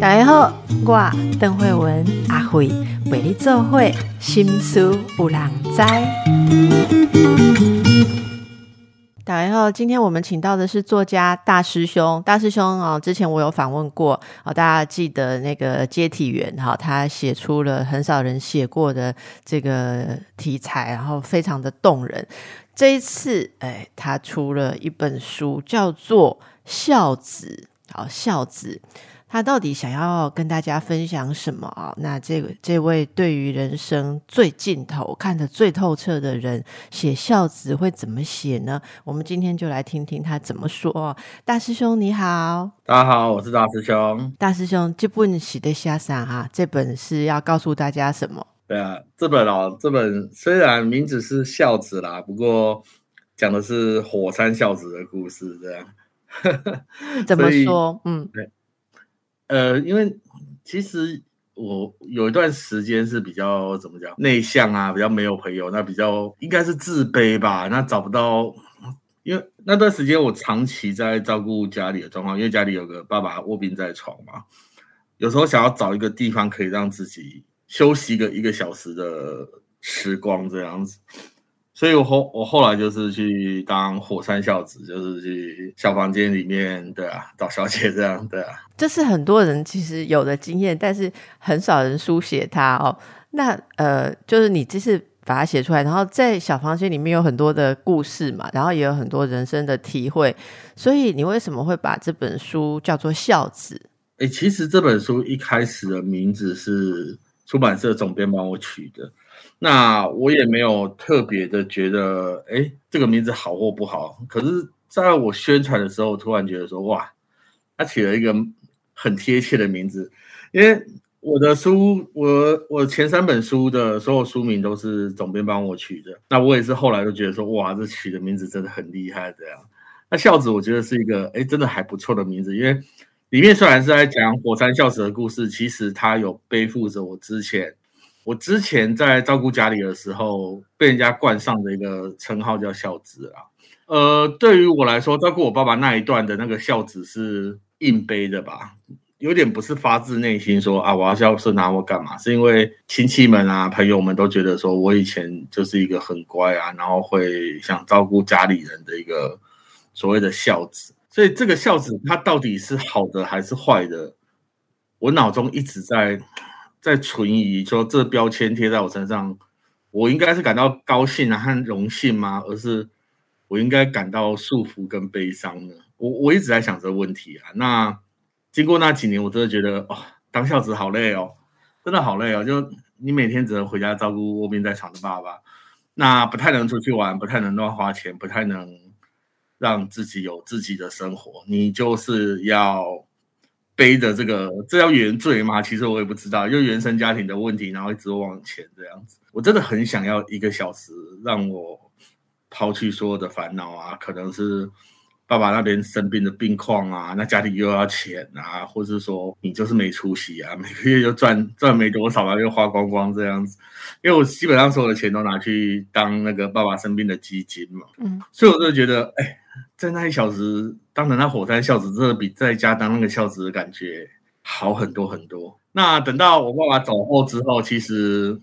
大家好，我邓慧文阿慧为你做会心思有人知。大家好，今天我们请到的是作家大师兄。大师兄哦，之前我有访问过哦，大家记得那个接体员哈，他写出了很少人写过的这个题材，然后非常的动人。这一次，哎，他出了一本书，叫做《孝子》。好，孝子。他到底想要跟大家分享什么啊？那这个这位对于人生最尽头、看得最透彻的人，写孝子会怎么写呢？我们今天就来听听他怎么说。大师兄你好，大家好，我是大师兄。大师兄，这本写的下山哈，这本是要告诉大家什么？对啊，这本哦，这本虽然名字是孝子啦，不过讲的是火山孝子的故事，这样。怎么说？嗯，对。呃，因为其实我有一段时间是比较怎么讲内向啊，比较没有朋友，那比较应该是自卑吧。那找不到，因为那段时间我长期在照顾家里的状况，因为家里有个爸爸卧病在床嘛，有时候想要找一个地方可以让自己休息个一个小时的时光这样子。所以，我后我后来就是去当火山孝子，就是去小房间里面，对啊，找小姐这样，对啊。这是很多人其实有的经验，但是很少人书写它哦。那呃，就是你这是把它写出来，然后在小房间里面有很多的故事嘛，然后也有很多人生的体会。所以，你为什么会把这本书叫做孝子？哎，其实这本书一开始的名字是出版社总编帮我取的。那我也没有特别的觉得，哎，这个名字好或不好。可是，在我宣传的时候，突然觉得说，哇，他起了一个很贴切的名字。因为我的书，我我前三本书的所有书名都是总编帮我取的。那我也是后来就觉得说，哇，这取的名字真的很厉害。这样，那孝子我觉得是一个，哎，真的还不错的名字。因为里面虽然是在讲火山孝子的故事，其实他有背负着我之前。我之前在照顾家里的时候，被人家冠上的一个称号叫孝子啊。呃，对于我来说，照顾我爸爸那一段的那个孝子是硬背的吧，有点不是发自内心说啊，我要孝顺拿我干嘛？是因为亲戚们啊、朋友们都觉得说我以前就是一个很乖啊，然后会想照顾家里人的一个所谓的孝子。所以这个孝子他到底是好的还是坏的？我脑中一直在。在存疑，说这标签贴在我身上，我应该是感到高兴啊和荣幸吗？而是我应该感到束缚跟悲伤呢？我我一直在想这个问题啊。那经过那几年，我真的觉得哦，当孝子好累哦，真的好累哦。就你每天只能回家照顾卧病在床的爸爸，那不太能出去玩，不太能乱花钱，不太能让自己有自己的生活。你就是要。背着这个，这叫原罪吗？其实我也不知道，就原生家庭的问题，然后一直往前这样子。我真的很想要一个小时，让我抛去所有的烦恼啊，可能是爸爸那边生病的病况啊，那家里又要钱啊，或是说你就是没出息啊，每个月就赚赚没多少啊，又花光光这样子。因为我基本上所有的钱都拿去当那个爸爸生病的基金嘛，嗯，所以我就觉得，哎。在那一小时，当了那火山孝子，真的比在家当那个孝子的感觉好很多很多。那等到我爸爸走后之后，其实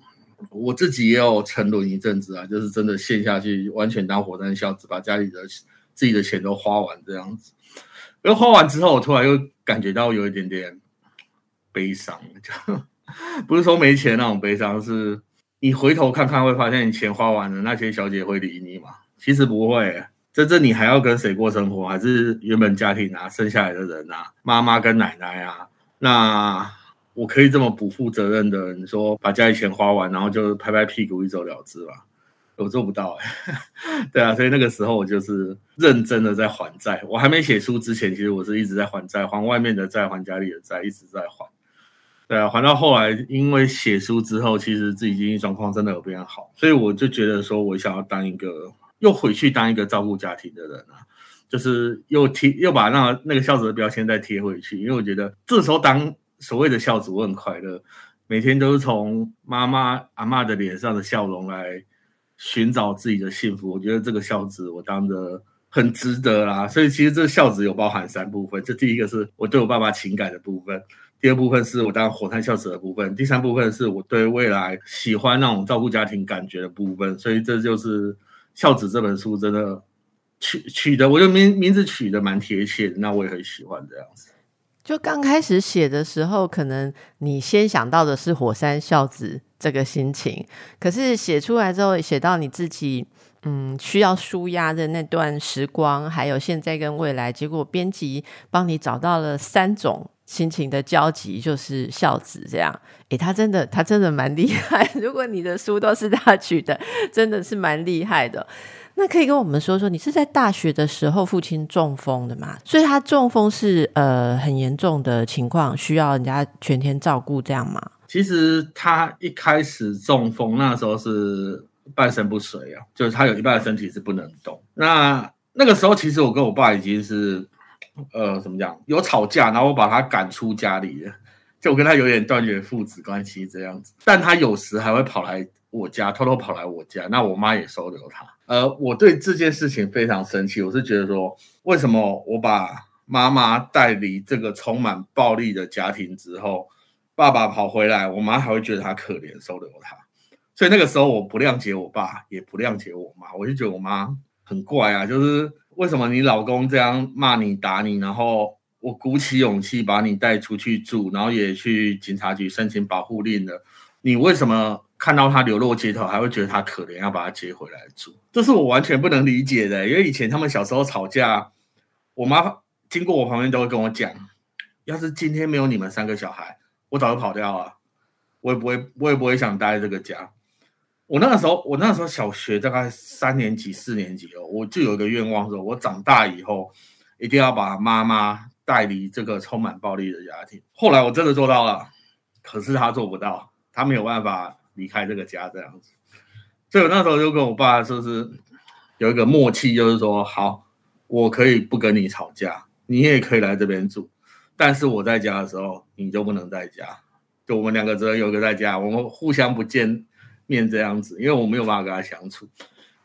我自己也有沉沦一阵子啊，就是真的陷下去，完全当火山孝子，把家里的自己的钱都花完这样子。然后花完之后，我突然又感觉到有一点点悲伤，就不是说没钱那种悲伤，是你回头看看会发现你钱花完了，那些小姐会理你吗？其实不会。真正你还要跟谁过生活？还是原本家庭啊，生下来的人啊，妈妈跟奶奶啊？那我可以这么不负责任的，你说把家里钱花完，然后就拍拍屁股一走了之吧？我做不到哎。对啊，所以那个时候我就是认真的在还债。我还没写书之前，其实我是一直在还债，还外面的债，还家里的债，一直在还。对啊，还到后来，因为写书之后，其实自己经济状况真的有变好，所以我就觉得说，我想要当一个。又回去当一个照顾家庭的人啊，就是又贴又把那那个孝子的标签再贴回去，因为我觉得这时候当所谓的孝子我很快乐，每天都是从妈妈阿妈的脸上的笑容来寻找自己的幸福。我觉得这个孝子我当的很值得啦。所以其实这孝子有包含三部分，这第一个是我对我爸爸情感的部分，第二部分是我当火炭孝子的部分，第三部分是我对未来喜欢那种照顾家庭感觉的部分。所以这就是孝子这本书真的取取的，我觉得名名字取的蛮贴切，那我也很喜欢这样子。就刚开始写的时候，可能你先想到的是火山孝子这个心情，可是写出来之后，写到你自己嗯需要舒压的那段时光，还有现在跟未来，结果编辑帮你找到了三种心情的交集，就是孝子这样。诶，他真的他真的蛮厉害，如果你的书都是他取的，真的是蛮厉害的。那可以跟我们说说，你是在大学的时候父亲中风的嘛？所以他中风是呃很严重的情况，需要人家全天照顾这样吗？其实他一开始中风那时候是半身不遂啊，就是他有一半身体是不能动。那那个时候其实我跟我爸已经是呃怎么讲有吵架，然后我把他赶出家里，就我跟他有点断绝父子关系这样子。但他有时还会跑来我家，偷偷跑来我家，那我妈也收留他。呃，我对这件事情非常生气。我是觉得说，为什么我把妈妈带离这个充满暴力的家庭之后，爸爸跑回来，我妈还会觉得他可怜，收留他。所以那个时候我不谅解我爸，也不谅解我妈。我就觉得我妈很怪啊，就是为什么你老公这样骂你、打你，然后我鼓起勇气把你带出去住，然后也去警察局申请保护令了，你为什么？看到他流落街头，还会觉得他可怜，要把他接回来住，这是我完全不能理解的。因为以前他们小时候吵架，我妈经过我旁边都会跟我讲：，要是今天没有你们三个小孩，我早就跑掉了，我也不会，我也不会想待在这个家。我那个时候，我那时候小学大概三年级、四年级哦，我就有一个愿望，说我长大以后一定要把妈妈带离这个充满暴力的家庭。后来我真的做到了，可是他做不到，他没有办法。离开这个家这样子，所以我那时候就跟我爸说是有一个默契，就是说好，我可以不跟你吵架，你也可以来这边住，但是我在家的时候你就不能在家，就我们两个只能有一个在家，我们互相不见面这样子，因为我没有办法跟他相处。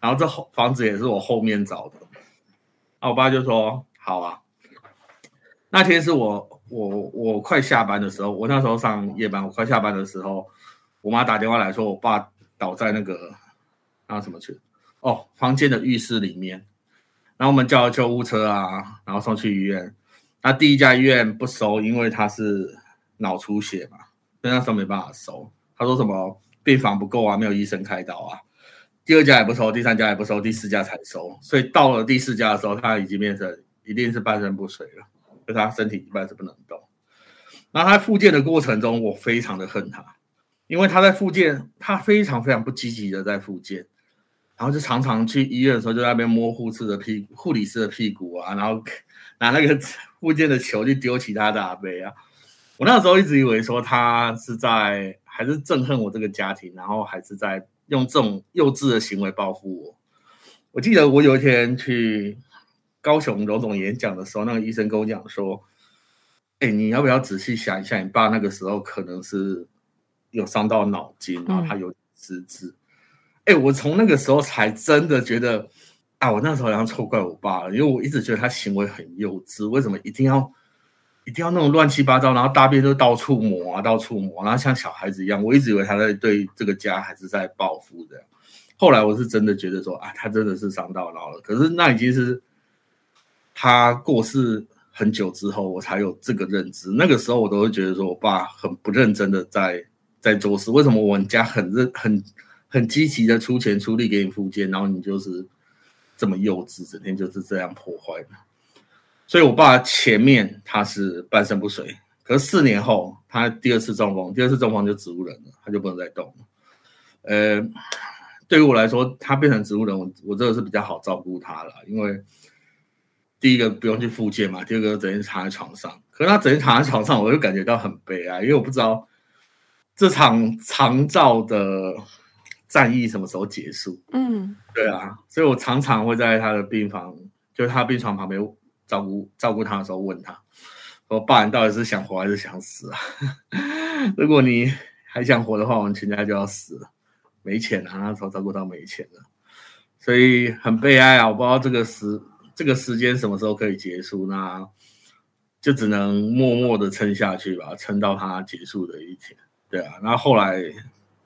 然后这后房子也是我后面找的，我爸就说好啊。那天是我我我快下班的时候，我那时候上夜班，我快下班的时候。我妈打电话来说，我爸倒在那个那什么去哦，房间的浴室里面。然后我们叫救护车啊，然后送去医院。那第一家医院不收，因为他是脑出血嘛，所以那时候没办法收。他说什么病房不够啊，没有医生开刀啊。第二家也不收，第三家也不收，第四家才收。所以到了第四家的时候，他已经变成一定是半身不遂了，就他身体一半是不能动。然后他复健的过程中，我非常的恨他。因为他在复健，他非常非常不积极的在复健，然后就常常去医院的时候就在那边摸护士的屁股、护理师的屁股啊，然后拿那个 复健的球去丢其他的阿伯啊。我那时候一直以为说他是在还是憎恨我这个家庭，然后还是在用这种幼稚的行为报复我。我记得我有一天去高雄荣总演讲的时候，那个医生跟我讲说：“哎，你要不要仔细想一下，你爸那个时候可能是。”有伤到脑筋，然后他有失智。哎，我从那个时候才真的觉得，啊，我那时候好像错怪我爸了，因为我一直觉得他行为很幼稚，为什么一定要一定要那种乱七八糟，然后大便都到处抹啊，到处抹，然后像小孩子一样。我一直以为他在对这个家还是在报复的。后来我是真的觉得说，啊，他真的是伤到脑了。可是那已经是他过世很久之后，我才有这个认知。那个时候我都会觉得说我爸很不认真的在。在做事，为什么我们家很认、很很积极的出钱出力给你复健，然后你就是这么幼稚，整天就是这样破坏呢？所以，我爸前面他是半身不遂，可是四年后他第二次中风，第二次中风就植物人了，他就不能再动了。呃，对于我来说，他变成植物人，我我真的是比较好照顾他了，因为第一个不用去复健嘛，第二个整天躺在床上，可是他整天躺在床上，我就感觉到很悲哀，因为我不知道。这场长照的战役什么时候结束？嗯，对啊，所以我常常会在他的病房，就是他病床旁边照顾照顾他的时候，问他：说爸，你到底是想活还是想死啊？如果你还想活的话，我们全家就要死了，没钱啊，那时候照顾到没钱了，所以很悲哀啊！我不知道这个时这个时间什么时候可以结束？那就只能默默的撑下去吧，撑到他结束的一天。对啊，然后后来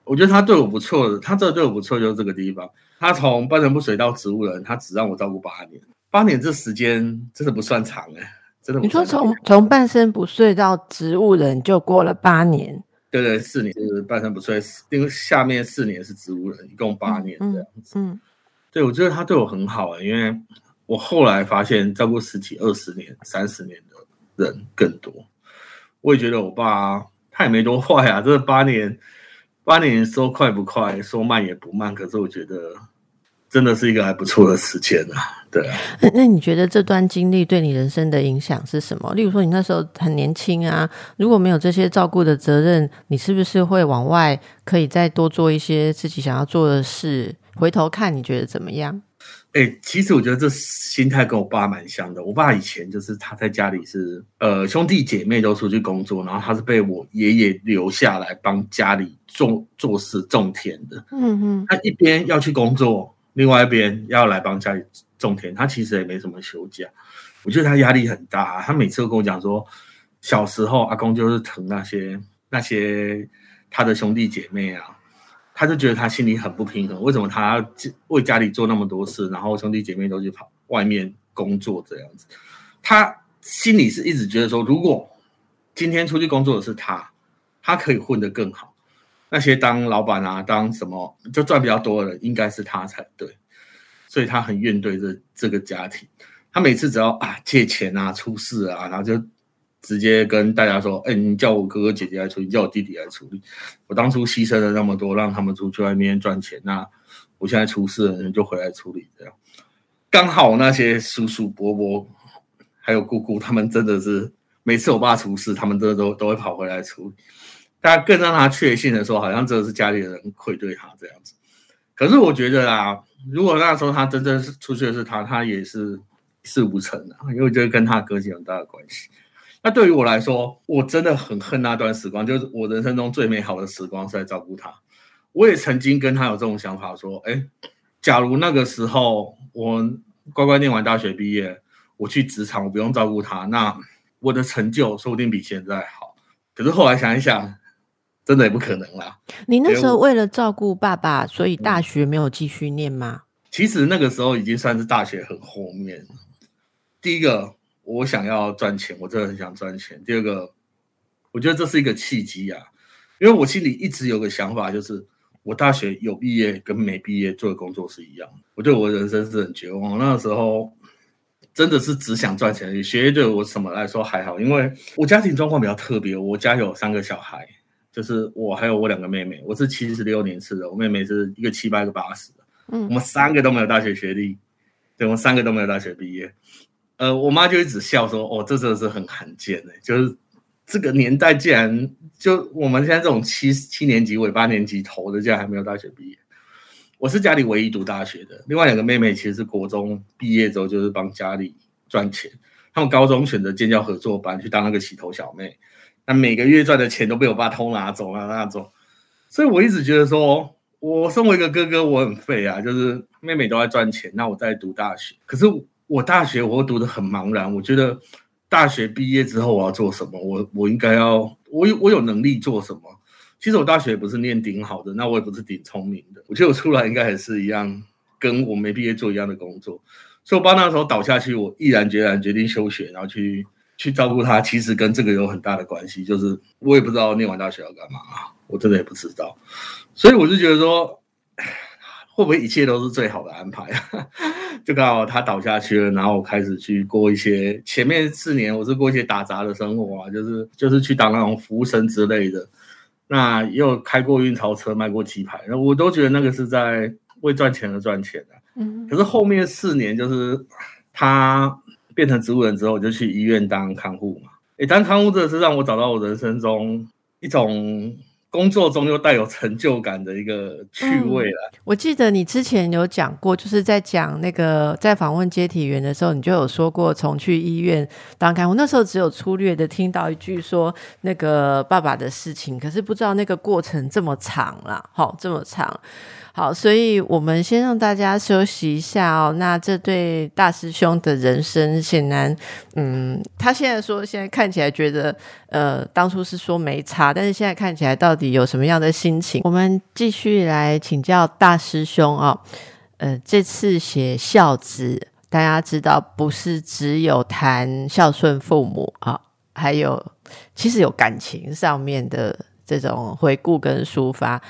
我觉得他对我不错的，他这对我不错就是这个地方。他从半身不遂到植物人，他只让我照顾八年，八年这时间真的不算长哎，真的。你说从从半身不遂到植物人就过了八年？对对，四年是半身不遂，因为下面四年是植物人，一共八年这样子。嗯，对，我觉得他对我很好啊，因为我后来发现照顾十几、二十年、三十年的人更多，我也觉得我爸。他也没多坏啊，这八年，八年说快不快，说慢也不慢。可是我觉得，真的是一个还不错的时间啊。对啊，那那你觉得这段经历对你人生的影响是什么？例如说，你那时候很年轻啊，如果没有这些照顾的责任，你是不是会往外可以再多做一些自己想要做的事？回头看，你觉得怎么样？哎，其实我觉得这心态跟我爸蛮像的。我爸以前就是他在家里是呃兄弟姐妹都出去工作，然后他是被我爷爷留下来帮家里种做事种田的。嗯嗯，他一边要去工作，另外一边要来帮家里种田。他其实也没什么休假，我觉得他压力很大。他每次都跟我讲说，小时候阿公就是疼那些那些他的兄弟姐妹啊。他就觉得他心里很不平衡，为什么他为家里做那么多事，然后兄弟姐妹都去跑外面工作这样子？他心里是一直觉得说，如果今天出去工作的是他，他可以混得更好。那些当老板啊，当什么就赚比较多的人，应该是他才对。所以他很怨对这这个家庭。他每次只要啊借钱啊出事啊，然后就。直接跟大家说：“哎，你叫我哥哥姐姐来处理，叫我弟弟来处理。我当初牺牲了那么多，让他们出去外面赚钱，那我现在出事了，就回来处理。这样刚好那些叔叔伯伯还有姑姑，他们真的是每次我爸出事，他们都都都会跑回来处理。大家更让他确信的说，好像真的是家里的人愧对他这样子。可是我觉得啊，如果那时候他真正是出去的是他，他也是一事无成的，因为我觉得跟他个性有很大的关系。”那对于我来说，我真的很恨那段时光，就是我人生中最美好的时光是在照顾他。我也曾经跟他有这种想法，说：，哎，假如那个时候我乖乖念完大学毕业，我去职场，我不用照顾他，那我的成就说不定比现在好。可是后来想一想，真的也不可能啦。你那时候为了照顾爸爸，所以大学没有继续念吗？其实那个时候已经算是大学很后面。第一个。我想要赚钱，我真的很想赚钱。第二个，我觉得这是一个契机啊，因为我心里一直有个想法，就是我大学有毕业跟没毕业做的工作是一样。我对我人生是很绝望，那个时候真的是只想赚钱。学业对我什么来说还好，因为我家庭状况比较特别，我家有三个小孩，就是我还有我两个妹妹。我是七十六年次的，我妹妹是一个七八一个八十的，嗯，我们三个都没有大学学历，对，我们三个都没有大学毕业。呃，我妈就一直笑说：“哦，这真的是很罕见的，就是这个年代竟然就我们现在这种七七年级尾八年级头的，竟然还没有大学毕业。我是家里唯一读大学的，另外两个妹妹其实是国中毕业之后就是帮家里赚钱，他们高中选择建教合作班去当那个洗头小妹，那每个月赚的钱都被我爸偷拿走了那种，所以我一直觉得说，我身为一个哥哥，我很废啊，就是妹妹都在赚钱，那我在读大学，可是。我大学我读的很茫然，我觉得大学毕业之后我要做什么？我我应该要我有我有能力做什么？其实我大学不是念顶好的，那我也不是顶聪明的。我觉得我出来应该也是一样，跟我没毕业做一样的工作。所以我爸那时候倒下去，我毅然决然决定休学，然后去去照顾他。其实跟这个有很大的关系，就是我也不知道念完大学要干嘛，我真的也不知道。所以我就觉得说。会不会一切都是最好的安排啊？就刚好他倒下去了，然后我开始去过一些前面四年我是过一些打杂的生活啊，就是就是去当那种服务生之类的。那也有开过运钞车，卖过鸡排，然后我都觉得那个是在为赚钱而赚钱的。嗯。可是后面四年就是他变成植物人之后，我就去医院当看护嘛。诶，当看护真的是让我找到我人生中一种。工作中又带有成就感的一个趣味了。我记得你之前有讲过，就是在讲那个在访问接体员的时候，你就有说过从去医院当看护，那时候只有粗略的听到一句说那个爸爸的事情，可是不知道那个过程这么长了，好这么长。好，所以我们先让大家休息一下哦。那这对大师兄的人生，显然，嗯，他现在说，现在看起来觉得，呃，当初是说没差，但是现在看起来到底有什么样的心情？我们继续来请教大师兄啊。呃，这次写孝子，大家知道，不是只有谈孝顺父母啊，还有其实有感情上面的这种回顾跟抒发，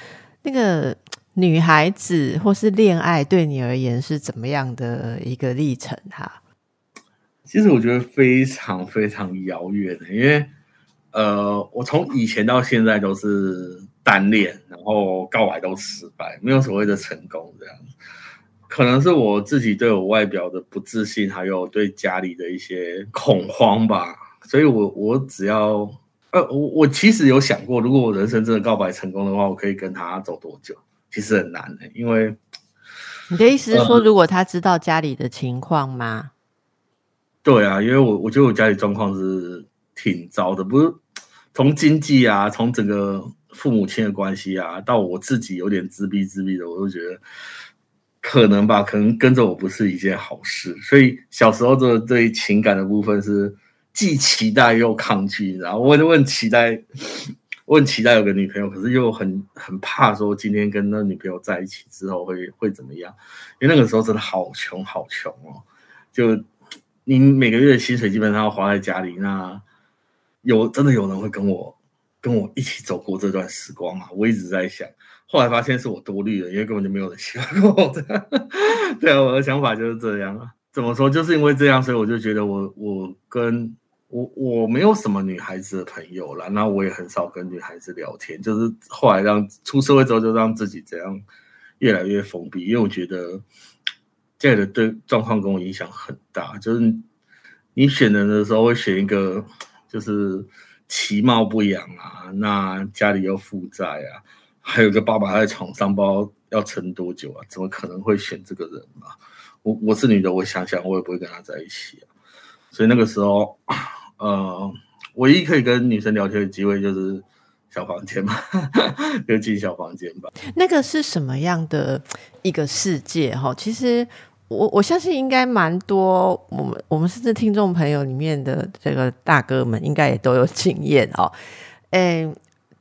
那个。女孩子或是恋爱，对你而言是怎么样的一个历程？哈，其实我觉得非常非常遥远的，因为呃，我从以前到现在都是单恋，然后告白都失败，没有所谓的成功这样。可能是我自己对我外表的不自信，还有对家里的一些恐慌吧。所以我我只要呃，我我其实有想过，如果我人生真的告白成功的话，我可以跟他走多久？其实很难的，因为你的意思是说，如果他知道家里的情况吗？对啊，因为我我觉得我家里状况是挺糟的，不是从经济啊，从整个父母亲的关系啊，到我自己有点自闭自闭的，我都觉得可能吧，可能跟着我不是一件好事。所以小时候的对情感的部分是既期待又抗拒，然后我就问期待。我很期待有个女朋友，可是又很很怕说今天跟那女朋友在一起之后会会怎么样？因为那个时候真的好穷好穷哦，就你每个月薪水基本上要花在家里，那有真的有人会跟我跟我一起走过这段时光吗？我一直在想，后来发现是我多虑了，因为根本就没有人喜欢我。对啊，我的想法就是这样啊。怎么说？就是因为这样，所以我就觉得我我跟。我我没有什么女孩子的朋友了，那我也很少跟女孩子聊天，就是后来让出社会之后，就让自己这样越来越封闭，因为我觉得这样的对状况跟我影响很大。就是你选人的时候会选一个，就是其貌不扬啊，那家里又负债啊，还有个爸爸在床上，包要撑多久啊，怎么可能会选这个人嘛？我我是女的，我想想，我也不会跟他在一起。所以那个时候。呃，唯一可以跟女生聊天的机会就是小房间嘛，就进小房间吧。那个是什么样的一个世界？哈，其实我我相信应该蛮多，我们我们甚至听众朋友里面的这个大哥们应该也都有经验哦。诶，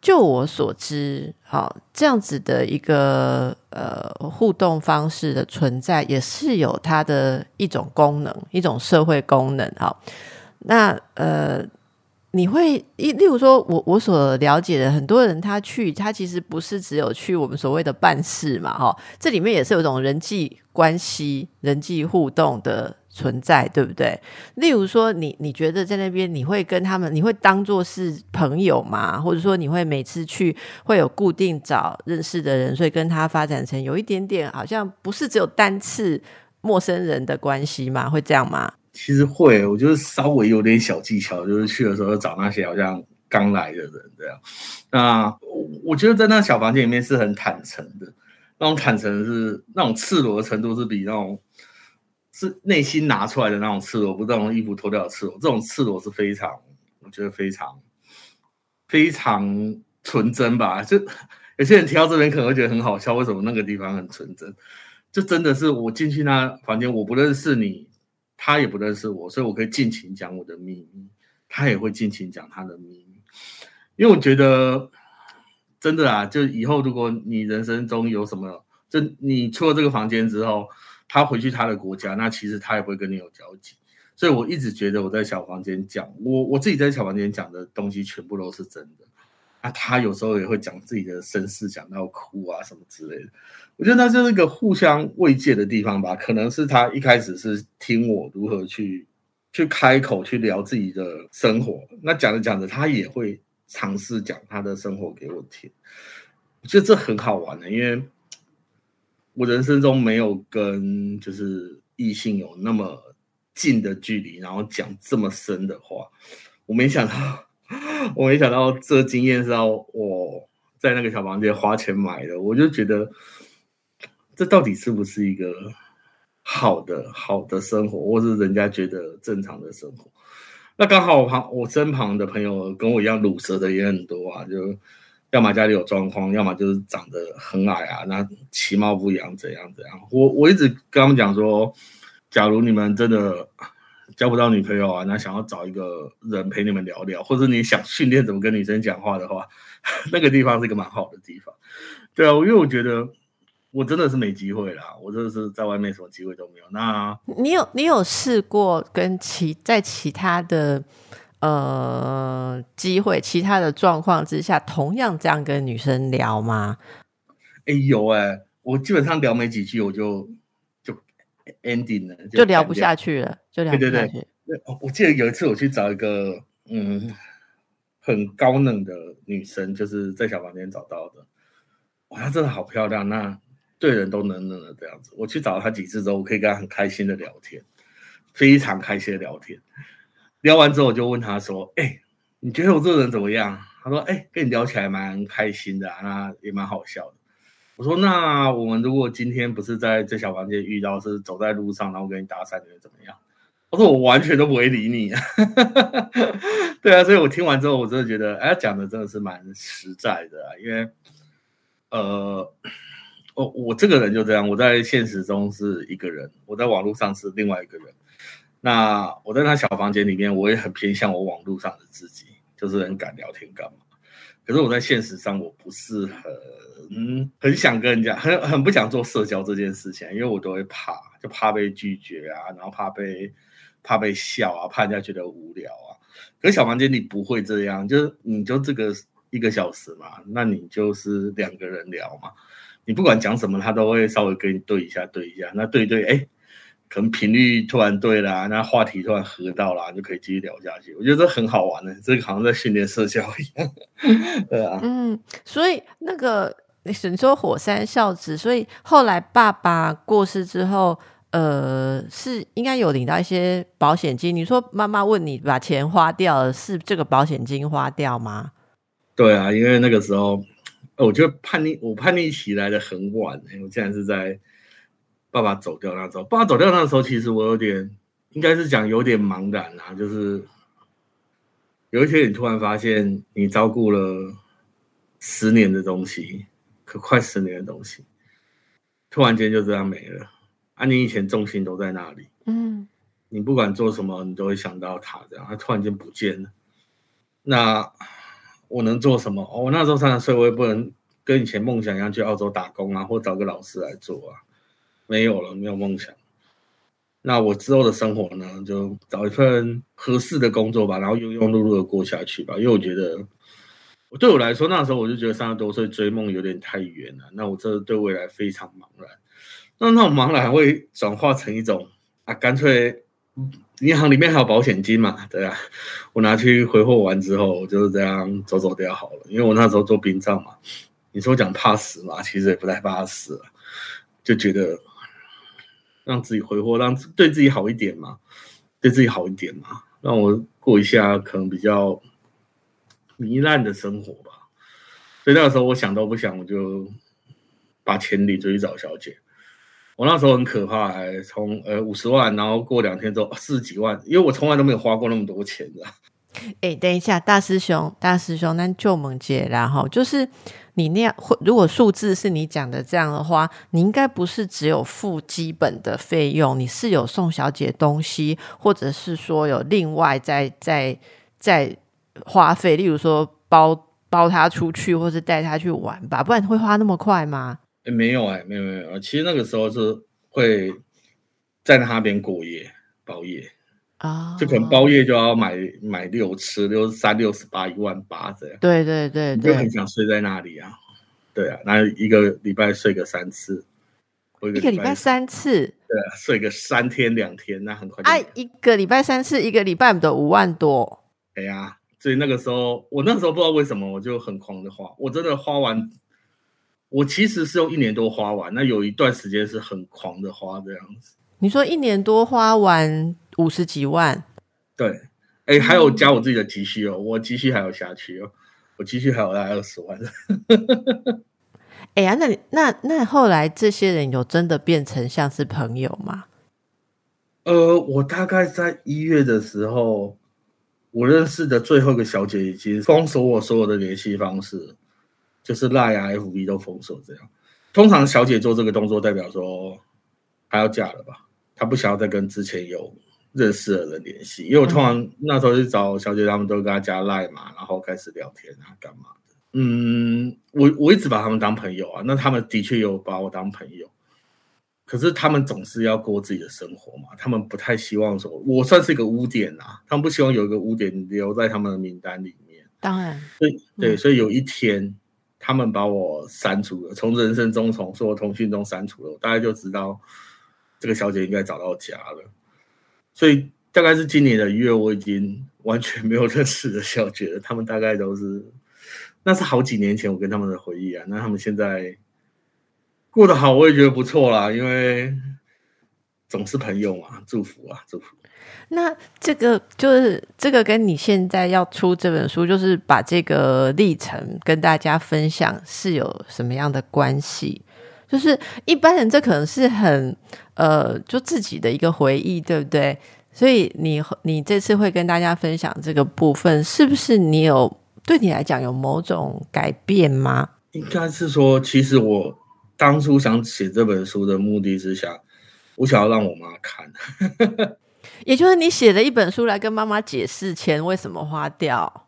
就我所知，好这样子的一个呃互动方式的存在，也是有它的一种功能，一种社会功能哈。那呃，你会一例如说，我我所了解的很多人，他去他其实不是只有去我们所谓的办事嘛，哈，这里面也是有种人际关系、人际互动的存在，对不对？例如说，你你觉得在那边你会跟他们，你会当做是朋友吗？或者说，你会每次去会有固定找认识的人，所以跟他发展成有一点点好像不是只有单次陌生人的关系吗？会这样吗？其实会，我就是稍微有点小技巧，就是去的时候找那些好像刚来的人这样。那我觉得在那小房间里面是很坦诚的，那种坦诚是那种赤裸的程度是比那种是内心拿出来的那种赤裸，不是那种衣服脱掉的赤裸。这种赤裸是非常，我觉得非常非常纯真吧。就 有些人提到这边可能会觉得很好笑，为什么那个地方很纯真？就真的是我进去那房间，我不认识你。他也不认识我，所以我可以尽情讲我的秘密，他也会尽情讲他的秘密。因为我觉得真的啊，就以后如果你人生中有什么，就你出了这个房间之后，他回去他的国家，那其实他也不会跟你有交集。所以我一直觉得我在小房间讲我我自己在小房间讲的东西全部都是真的。那他有时候也会讲自己的身世，讲到哭啊什么之类的。我觉得那是一个互相慰藉的地方吧。可能是他一开始是听我如何去去开口去聊自己的生活，那讲着讲着，他也会尝试讲他的生活给我听。我觉得这很好玩的，因为我人生中没有跟就是异性有那么近的距离，然后讲这么深的话。我没想到，我没想到这经验是要我在那个小房间花钱买的。我就觉得。这到底是不是一个好的好的生活，或是人家觉得正常的生活？那刚好我旁我身旁的朋友跟我一样卤舌的也很多啊，就要么家里有状况，要么就是长得很矮啊，那其貌不扬，怎样怎样。我我一直跟他们讲说，假如你们真的交不到女朋友啊，那想要找一个人陪你们聊聊，或者你想训练怎么跟女生讲话的话，那个地方是一个蛮好的地方。对啊，因为我觉得我真的是没机会啦，我真的是在外面什么机会都没有。那你有你有试过跟其在其他的？呃，机会，其他的状况之下，同样这样跟女生聊吗？哎，有哎，我基本上聊没几句，我就就 ending 了，就聊不下去了，就聊不下去。我记得有一次我去找一个嗯很高冷的女生，就是在小房间找到的，哇，她真的好漂亮，那对人都冷冷的这样子。我去找她几次之后，我可以跟她很开心的聊天，非常开心的聊天。聊完之后，我就问她说：“哎，你觉得我这个人怎么样？”她说：“哎，跟你聊起来蛮开心的，那也蛮好笑的。”我说：“那我们如果今天不是在这小房间遇到，是走在路上，然后跟你搭讪，你会怎么样？”我说：“我完全都不会理你。”对啊，所以我听完之后，我真的觉得，哎，讲的真的是蛮实在的。啊因为，呃，我我这个人就这样，我在现实中是一个人，我在网络上是另外一个人。那我在那小房间里面，我也很偏向我网络上的自己，就是很敢聊天干嘛。可是我在现实上，我不是很很想跟人家，很很不想做社交这件事情，因为我都会怕，就怕被拒绝啊，然后怕被怕被笑啊，怕人家觉得无聊啊。可是小房间你不会这样，就是你就这个一个小时嘛，那你就是两个人聊嘛，你不管讲什么，他都会稍微跟你对一下，对一下，那对对，哎。可能频率突然对了，那话题突然合到了，就可以继续聊下去。我觉得这很好玩的，这个好像在训练社交一样。对啊，嗯，所以那个你说火山孝子，所以后来爸爸过世之后，呃，是应该有领到一些保险金。你说妈妈问你把钱花掉了，是这个保险金花掉吗？对啊，因为那个时候，我觉得叛逆，我叛逆起来的很晚，我竟然是在。爸爸走掉那时候，爸爸走掉那时候，其实我有点，应该是讲有点茫然啊。就是有一天，你突然发现，你照顾了十年的东西，可快十年的东西，突然间就这样没了。啊，你以前重心都在那里，嗯，你不管做什么，你都会想到他，这样他突然间不见了。那我能做什么？哦我那时候三十岁，我也不能跟以前梦想一样去澳洲打工啊，或找个老师来做啊。没有了，没有梦想。那我之后的生活呢？就找一份合适的工作吧，然后庸庸碌碌的过下去吧。因为我觉得，对我来说，那时候我就觉得三十多岁追梦有点太远了。那我这对未来非常茫然。那那种茫然会转化成一种啊，干脆银行里面还有保险金嘛，对啊，我拿去挥霍完之后，我就是这样走走掉好了。因为我那时候做殡葬嘛，你说讲怕死嘛，其实也不太怕死，就觉得。让自己挥霍，让对自己好一点嘛，对自己好一点嘛，让我过一下可能比较糜烂的生活吧。所以那个时候我想都不想，我就把钱领出去找小姐。我那时候很可怕，从呃五十万，然后过两天之后四十几万，因为我从来都没有花过那么多钱的。哎，等一下，大师兄，大师兄，那就猛姐，然后就是。你那样，如果数字是你讲的这样的话，你应该不是只有付基本的费用，你是有送小姐东西，或者是说有另外在在在花费，例如说包包她出去，或是带她去玩吧，不然会花那么快吗？哎，没有哎，没有没有，其实那个时候是会在那边过夜包夜。啊，就可能包夜就要买买六次，六十三、六十八、一万八这样。对对对，就很想睡在那里啊。对啊，那一个礼拜睡个三次，一个礼拜三次。对啊，睡个三天两天，那很快。哎，一个礼拜三次，一个礼拜的五万多。哎呀，所以那个时候，我那时候不知道为什么，我就很狂的花，我真的花完，我其实是用一年多花完，那有一段时间是很狂的花这样子。你说一年多花完？五十几万，对，哎，还有加我自己的积蓄哦，我积蓄还有下去哦，我积蓄还有大概二十万。哎呀，那你那那后来这些人有真的变成像是朋友吗？呃，我大概在一月的时候，我认识的最后一个小姐已经封锁我所有的联系方式，就是赖啊、FB 都封锁这样。通常小姐做这个动作，代表说她要嫁了吧？她不想要再跟之前有认识的人联系，因为我通常那时候去找小姐，他们都跟她加赖嘛，然后开始聊天啊，干嘛的？嗯，我我一直把他们当朋友啊，那他们的确有把我当朋友。可是他们总是要过自己的生活嘛，他们不太希望说，我算是一个污点啊，他们不希望有一个污点留在他们的名单里面。当然，对对，所以有一天他们把我删除了，从人生中从所有通讯中删除了，我大概就知道这个小姐应该找到家了。所以大概是今年的一月，我已经完全没有认识的小姐了。他们大概都是，那是好几年前我跟他们的回忆啊。那他们现在。过得好，我也觉得不错啦，因为总是朋友嘛，祝福啊，祝福。那这个就是这个跟你现在要出这本书，就是把这个历程跟大家分享，是有什么样的关系？就是一般人这可能是很呃，就自己的一个回忆，对不对？所以你你这次会跟大家分享这个部分，是不是你有对你来讲有某种改变吗？应该是说，其实我。当初想写这本书的目的是想，我想要让我妈看，也就是你写了一本书来跟妈妈解释钱为什么花掉。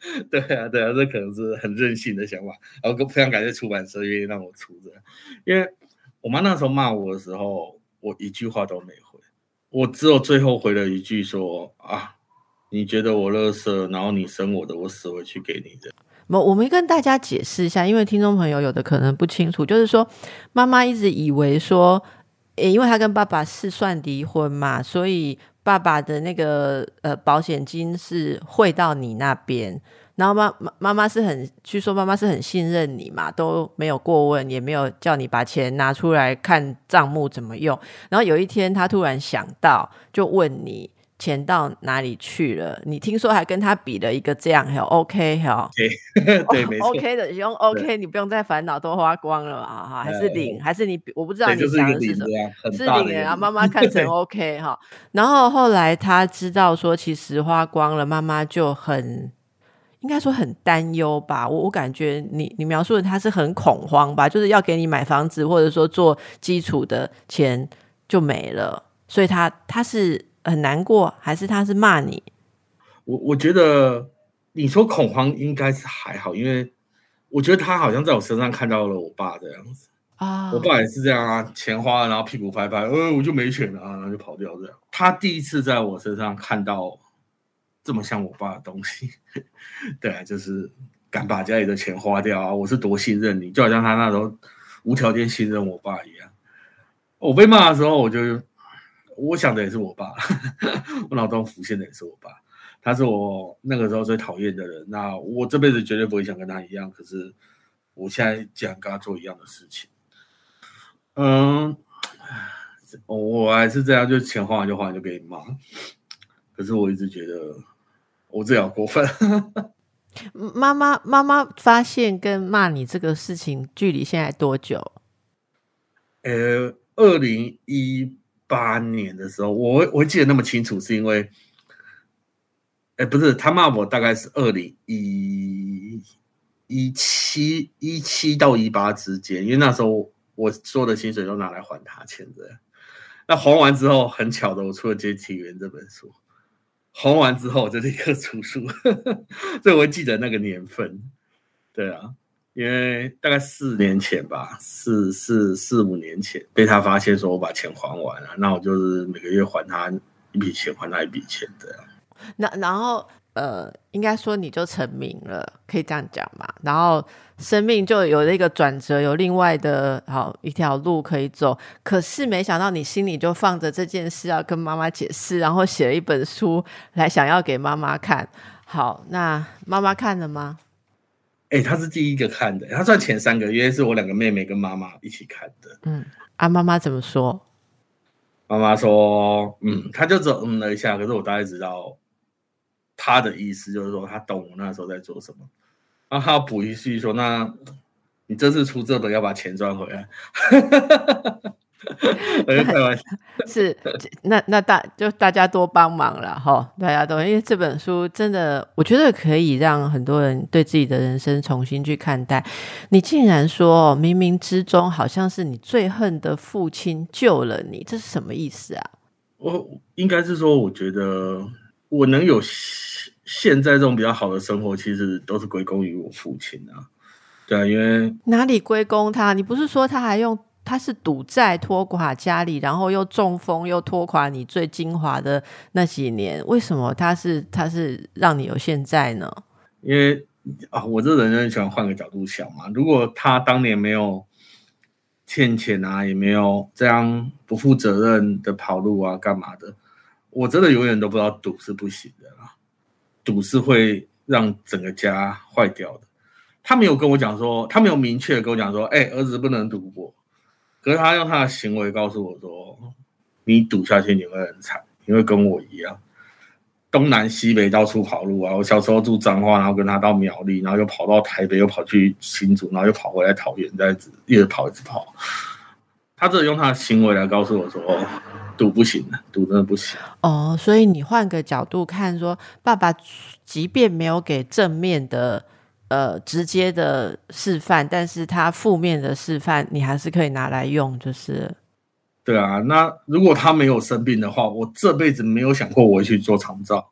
对啊，对啊，这可能是很任性的想法。然后非常感谢出版社愿意让我出这，因为我妈那时候骂我的时候，我一句话都没回，我只有最后回了一句说啊，你觉得我乐色，然后你生我的，我死回去给你的。我我们跟大家解释一下，因为听众朋友有的可能不清楚，就是说妈妈一直以为说，因为她跟爸爸是算离婚嘛，所以爸爸的那个呃保险金是汇到你那边，然后妈妈妈妈是很据说妈妈是很信任你嘛，都没有过问，也没有叫你把钱拿出来看账目怎么用，然后有一天他突然想到，就问你。钱到哪里去了？你听说还跟他比了一个这样，还有 OK 哈？对对，没错，OK 的用 OK，你不用再烦恼，都花光了啊哈？还是零？还是你？我不知道你想的是什么？是零啊，妈 妈看成 OK 哈。然后后来他知道说，其实花光了，妈妈就很应该说很担忧吧。我我感觉你你描述的他是很恐慌吧，就是要给你买房子，或者说做基础的钱就没了，所以他他是。很难过，还是他是骂你？我我觉得你说恐慌应该是还好，因为我觉得他好像在我身上看到了我爸这样子啊。我爸也是这样啊，钱花了，然后屁股拍拍，呃，我就没钱了啊，然后就跑掉这样。他第一次在我身上看到这么像我爸的东西，对啊，就是敢把家里的钱花掉啊。我是多信任你，就好像他那时候无条件信任我爸一样。我被骂的时候，我就。我想的也是我爸，我脑中浮现的也是我爸，他是我那个时候最讨厌的人。那我这辈子绝对不会想跟他一样，可是我现在竟然跟他做一样的事情。嗯，我还是这样，就钱花完就花完就给你骂。可是我一直觉得我这样过分。妈妈，妈妈发现跟骂你这个事情距离现在多久？呃，二零一。八年的时候，我我记得那么清楚，是因为，哎，不是他骂我，大概是二零一一七一七到一八之间，因为那时候我所有的薪水都拿来还他钱的。那还完之后，很巧的，我出了《接体员》这本书，还完之后我就立刻出书，所以我记得那个年份。对啊。因为大概四年前吧，四四四五年前被他发现说我把钱还完了，那我就是每个月还他一笔钱，还他一笔钱这样。那然后呃，应该说你就成名了，可以这样讲嘛？然后生命就有了一个转折，有另外的好一条路可以走。可是没想到你心里就放着这件事要跟妈妈解释，然后写了一本书来想要给妈妈看。好，那妈妈看了吗？哎，他是第一个看的，他算前三个，因为是我两个妹妹跟妈妈一起看的。嗯，啊，妈妈怎么说？妈妈说，嗯，他就只嗯了一下，可是我大概知道他的意思，就是说他懂我那时候在做什么。然后他补一句说：“那你这次出这本要把钱赚回来。” 我就开玩笑。是，那那大就大家多帮忙了哈，大家都因为这本书真的，我觉得可以让很多人对自己的人生重新去看待。你竟然说冥冥之中好像是你最恨的父亲救了你，这是什么意思啊？我应该是说，我觉得我能有现在这种比较好的生活，其实都是归功于我父亲啊。对啊，因为哪里归功他？你不是说他还用他是赌债拖垮家里，然后又中风又拖垮你最精华的那几年？为什么他是他是让你有现在呢？因为啊，我这人很喜欢换个角度想嘛。如果他当年没有欠钱啊，也没有这样不负责任的跑路啊，干嘛的？我真的永远都不知道赌是不行的啦，赌是会让整个家坏掉的。他没有跟我讲说，他没有明确跟我讲说，哎，儿子不能赌博。可是他用他的行为告诉我说，你赌下去你会很惨，你会跟我一样，东南西北到处跑路啊。我小时候住彰化，然后跟他到苗栗，然后又跑到台北，又跑去新竹，然后又跑回来桃园，这样子一直跑一直跑。他这用他的行为来告诉我说，赌不行的，赌真的不行。哦，所以你换个角度看，说爸爸即便没有给正面的。呃，直接的示范，但是他负面的示范，你还是可以拿来用，就是。对啊，那如果他没有生病的话，我这辈子没有想过我会去做肠照。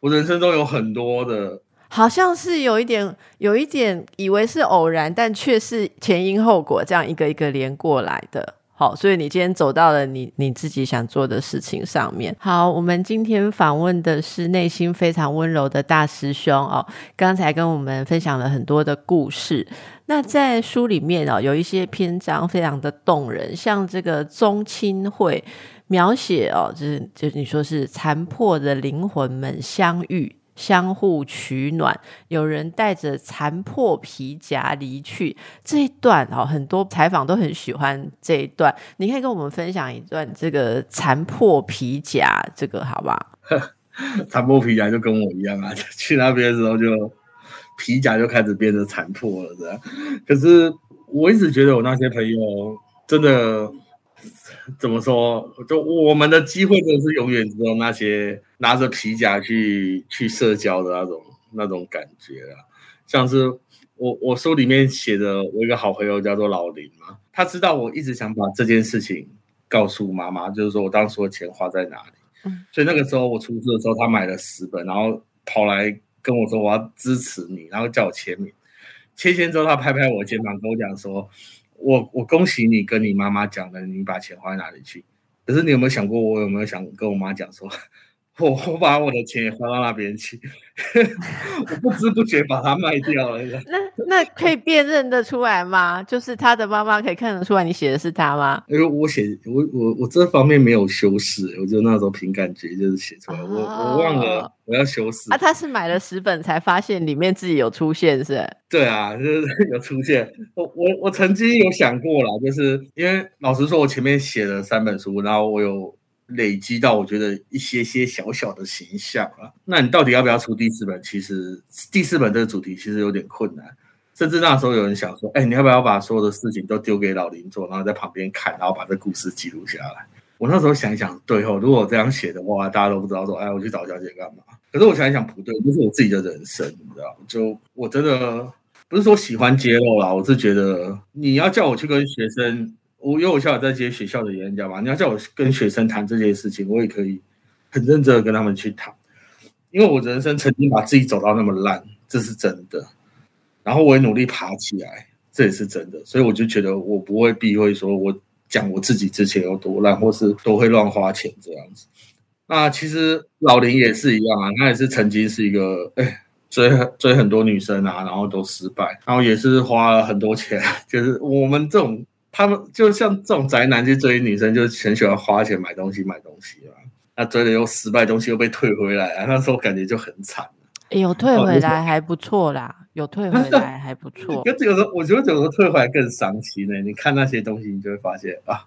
我人生中有很多的，好像是有一点，有一点以为是偶然，但却是前因后果，这样一个一个连过来的。好，所以你今天走到了你你自己想做的事情上面。好，我们今天访问的是内心非常温柔的大师兄哦，刚才跟我们分享了很多的故事。那在书里面哦，有一些篇章非常的动人，像这个宗亲会描写哦，就是就是你说是残破的灵魂们相遇。相互取暖，有人带着残破皮夹离去。这一段哦，很多采访都很喜欢这一段。你可以跟我们分享一段这个残破皮夹，这个好不好？残破皮夹就跟我一样啊，去那边的时候就皮夹就开始变得残破了，这样。可是我一直觉得我那些朋友真的。怎么说？就我们的机会都是永远只有那些拿着皮夹去去社交的那种那种感觉啊。像是我我书里面写的，我一个好朋友叫做老林嘛，他知道我一直想把这件事情告诉妈妈，就是说我当时的钱花在哪里。嗯，所以那个时候我出事的时候，他买了十本，然后跑来跟我说我要支持你，然后叫我签名。签签之后，他拍拍我肩膀，跟我讲说。我我恭喜你跟你妈妈讲了，你把钱花在哪里去？可是你有没有想过，我有没有想跟我妈讲说？我我把我的钱也花到那边去，我不知不觉把它卖掉了。那那可以辨认得出来吗？就是他的妈妈可以看得出来你写的是他吗？因为我写我我我这方面没有修饰，我就那时候凭感觉就是写出来。我我忘了我要修饰。啊，他是买了十本才发现里面自己有出现是？对啊，就是 有出现。我我我曾经有想过了，就是因为老实说，我前面写了三本书，然后我有。累积到我觉得一些些小小的形象啊，那你到底要不要出第四本？其实第四本这个主题其实有点困难，甚至那时候有人想说，哎，你要不要把所有的事情都丢给老林做，然后在旁边看，然后把这故事记录下来？我那时候想一想，对哦，如果这样写的话，大家都不知道说，哎，我去找小姐干嘛？可是我想一想，不对，这是我自己的人生，你知道？就我真的不是说喜欢揭露啦，我是觉得你要叫我去跟学生。我因为我现在在接学校的演讲嘛，你要叫我跟学生谈这件事情，我也可以很认真的跟他们去谈，因为我人生曾经把自己走到那么烂，这是真的，然后我也努力爬起来，这也是真的，所以我就觉得我不会避讳说我讲我自己之前有多烂，或是多会乱花钱这样子。那其实老林也是一样啊，他也是曾经是一个哎追追很多女生啊，然后都失败，然后也是花了很多钱，就是我们这种。他们就像这种宅男去追女生，就很喜欢花钱买东西买东西嘛。那追了又失败，东西又被退回来啊，那时候感觉就很惨有退回来还不错啦，有退回来还不错。可有时候我觉得有时候退回来更伤心呢。你看那些东西，你就会发现啊，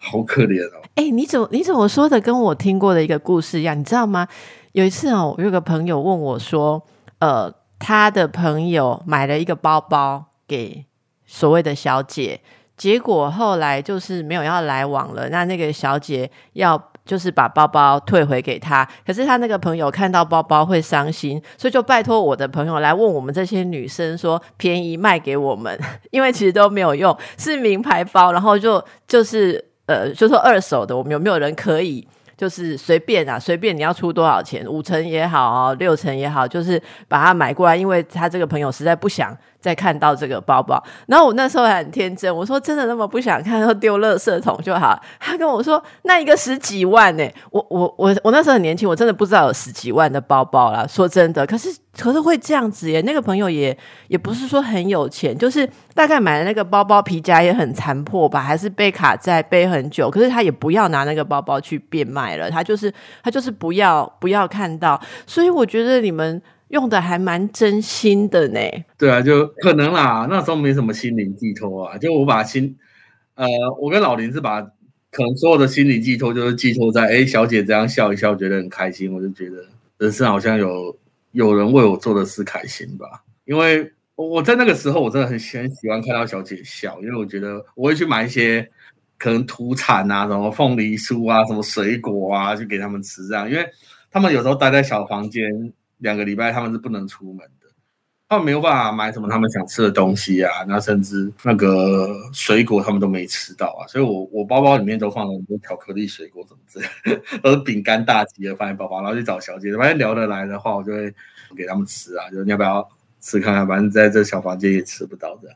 好可怜哦。哎，你怎么你怎么说的？跟我听过的一个故事一样，你知道吗？有一次哦，我有个朋友问我说，呃，他的朋友买了一个包包给所谓的小姐。结果后来就是没有要来往了。那那个小姐要就是把包包退回给他，可是他那个朋友看到包包会伤心，所以就拜托我的朋友来问我们这些女生说便宜卖给我们，因为其实都没有用，是名牌包，然后就就是呃就说二手的，我们有没有人可以？就是随便啊，随便你要出多少钱，五成也好，六成也好，就是把它买过来，因为他这个朋友实在不想。再看到这个包包，然后我那时候还很天真，我说真的那么不想看，就丢垃圾桶就好。他跟我说那一个十几万呢，我我我我那时候很年轻，我真的不知道有十几万的包包啦。说真的，可是可是会这样子耶。那个朋友也也不是说很有钱，就是大概买的那个包包皮夹也很残破吧，还是被卡在背很久。可是他也不要拿那个包包去变卖了，他就是他就是不要不要看到。所以我觉得你们。用的还蛮真心的呢。对啊，就可能啦，那时候没什么心灵寄托啊。就我把心，呃，我跟老林是把可能所有的心理寄托，就是寄托在哎，小姐这样笑一笑，觉得很开心，我就觉得人生好像有有人为我做的事开心吧。因为我在那个时候，我真的很很喜欢看到小姐笑，因为我觉得我会去买一些可能土产啊，什么凤梨酥啊，什么水果啊，去给他们吃，这样，因为他们有时候待在小房间。两个礼拜他们是不能出门的，他们没有办法买什么他们想吃的东西啊，那甚至那个水果他们都没吃到啊，所以我我包包里面都放了很多巧克力、水果什么之类，都是饼干大吉的放在包包，然后去找小姐，发现聊得来的话，我就会给他们吃啊，就你要不要吃看看，反正在这小房间也吃不到的，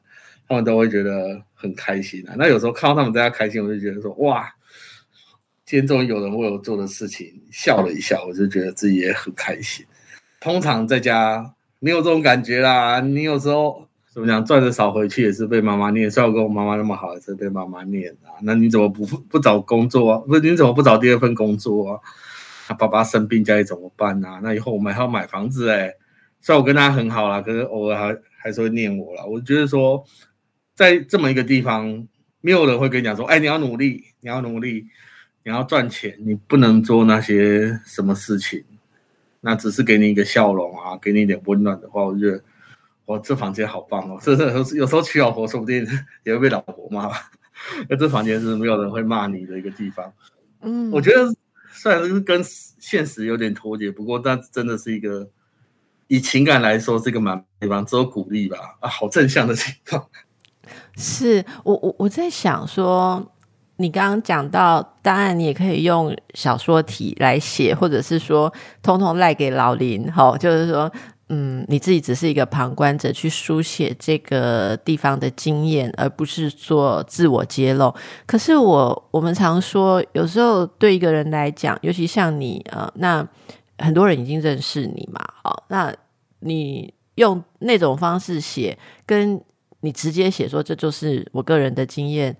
他们都会觉得很开心啊。那有时候看到他们在家开心，我就觉得说哇，今天终于有人为我做的事情笑了一下，我就觉得自己也很开心。通常在家没有这种感觉啦。你有时候怎么讲，赚的少回去也是被妈妈念。虽然我跟我妈妈那么好，也是被妈妈念啊。那你怎么不不找工作啊？不是你怎么不找第二份工作啊？他爸爸生病家里怎么办啊？那以后我们还要买房子哎。虽然我跟他很好啦，可是偶尔还还是会念我啦。我觉得说，在这么一个地方，没有人会跟你讲说，哎，你要努力，你要努力，你要赚钱，你不能做那些什么事情。那只是给你一个笑容啊，给你一点温暖的话，我觉得哇，这房间好棒哦！真的有时有时候娶老婆说不定 也会被老婆骂，那 这房间是没有人会骂你的一个地方。嗯，我觉得虽然是跟现实有点脱节，不过但真的是一个以情感来说是一个蛮地方，只有鼓励吧啊，好正向的情况。是我我我在想说。你刚刚讲到，当然你也可以用小说体来写，或者是说，通通赖给老林，哈，就是说，嗯，你自己只是一个旁观者，去书写这个地方的经验，而不是做自我揭露。可是我我们常说，有时候对一个人来讲，尤其像你，呃，那很多人已经认识你嘛，好，那你用那种方式写，跟你直接写说，这就是我个人的经验。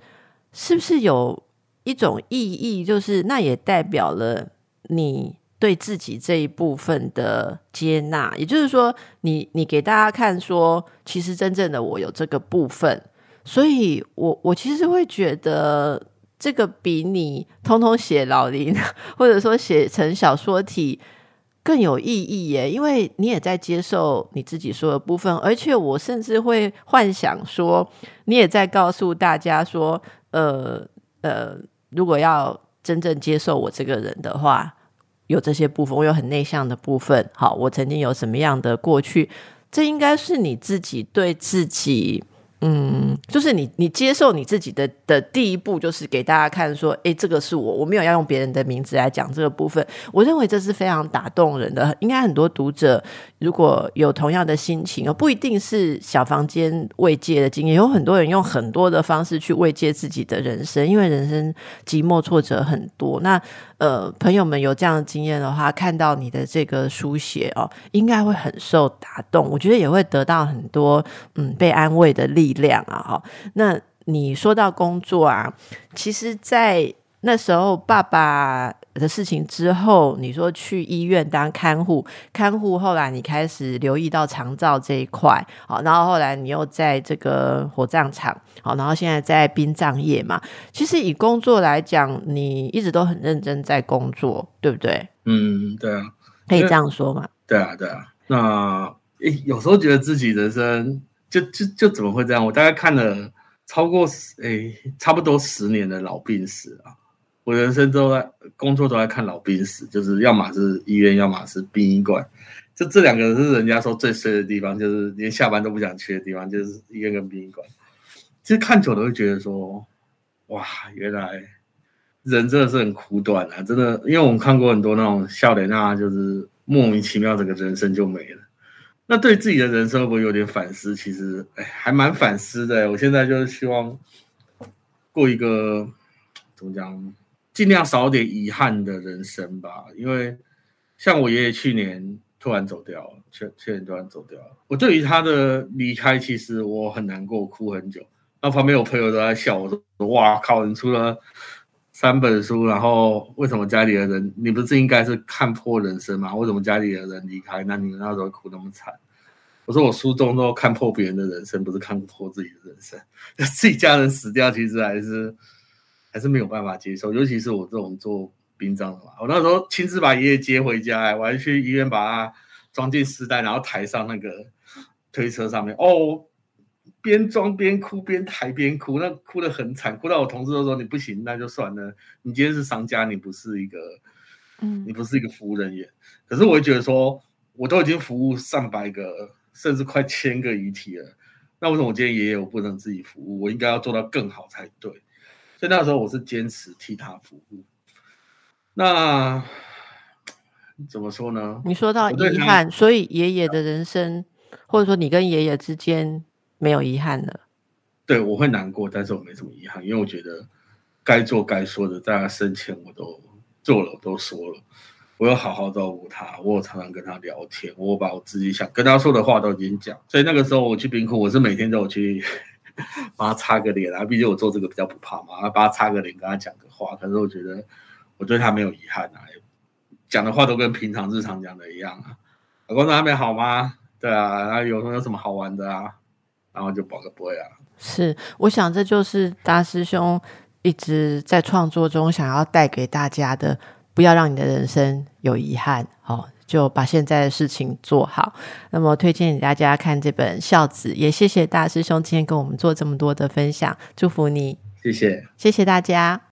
是不是有一种意义，就是那也代表了你对自己这一部分的接纳？也就是说，你你给大家看说，其实真正的我有这个部分，所以我我其实会觉得这个比你通通写老林，或者说写成小说体更有意义耶，因为你也在接受你自己说的部分，而且我甚至会幻想说，你也在告诉大家说。呃呃，如果要真正接受我这个人的话，有这些部分，我有很内向的部分。好，我曾经有什么样的过去，这应该是你自己对自己。嗯，就是你，你接受你自己的的第一步，就是给大家看说，哎，这个是我，我没有要用别人的名字来讲这个部分。我认为这是非常打动人的。应该很多读者如果有同样的心情，而不一定是小房间慰藉的经验，有很多人用很多的方式去慰藉自己的人生，因为人生寂寞挫折很多。那呃，朋友们有这样的经验的话，看到你的这个书写哦，应该会很受打动。我觉得也会得到很多嗯被安慰的力量啊。哈，那你说到工作啊，其实，在那时候爸爸的事情之后，你说去医院当看护，看护后来你开始留意到肠照这一块，好，然后后来你又在这个火葬场，好，然后现在在殡葬业嘛。其实以工作来讲，你一直都很认真在工作，对不对？嗯，对啊，可以这样说嘛？对啊，对啊。那诶，有时候觉得自己人生就就就怎么会这样？我大概看了超过诶，差不多十年的老病史啊。我人生都在工作都在看老病死，就是要么是医院，要么是殡仪馆。就这两个是人家说最衰的地方，就是连下班都不想去的地方，就是医院跟殡仪馆。其实看久了会觉得说，哇，原来人真的是很苦短啊！真的，因为我们看过很多那种笑脸啊，就是莫名其妙，整个人生就没了。那对自己的人生会不会有点反思？其实，哎，还蛮反思的。我现在就是希望过一个怎么讲，尽量少点遗憾的人生吧。因为像我爷爷去年。突然走掉了，去去年突然走掉了。我对于他的离开，其实我很难过，哭很久。然后旁边有朋友都在笑，我说：“哇靠，你出了三本书，然后为什么家里的人，你不是应该是看破人生吗？为什么家里的人离开，那你那时候哭那么惨？”我说：“我书中都看破别人的人生，不是看破自己的人生。自己家人死掉，其实还是还是没有办法接受，尤其是我这种做。”殡葬的嘛，我那时候亲自把爷爷接回家，我还去医院把他装进尸袋，然后抬上那个推车上面。哦，边装边哭，边抬边哭，那哭得很惨，哭到我同事都说你不行，那就算了。你今天是商家，你不是一个，嗯，你不是一个服务人员。可是我会觉得说，我都已经服务上百个，甚至快千个遗体了，那为什么我今天爷爷我不能自己服务？我应该要做到更好才对。所以那时候我是坚持替他服务。那怎么说呢？你说到遗憾，所以爷爷的人生，或者说你跟爷爷之间没有遗憾了。对，我会难过，但是我没什么遗憾，因为我觉得该做该说的，在他生前我都做了，我都说了，我有好好照顾他，我有常常跟他聊天，我把我自己想跟他说的话都已经讲。所以那个时候我去冰库，我是每天都有去 帮他擦个脸啊，毕竟我做这个比较不怕嘛，帮他擦个脸，跟他讲个话。可是我觉得。我对他没有遗憾啊，讲的话都跟平常日常讲的一样啊。老公在那边好吗？对啊，然后有没有什么好玩的啊？然后就保个会啊。是，我想这就是大师兄一直在创作中想要带给大家的，不要让你的人生有遗憾哦，就把现在的事情做好。那么推荐给大家看这本《孝子》，也谢谢大师兄今天跟我们做这么多的分享，祝福你，谢谢，谢谢大家。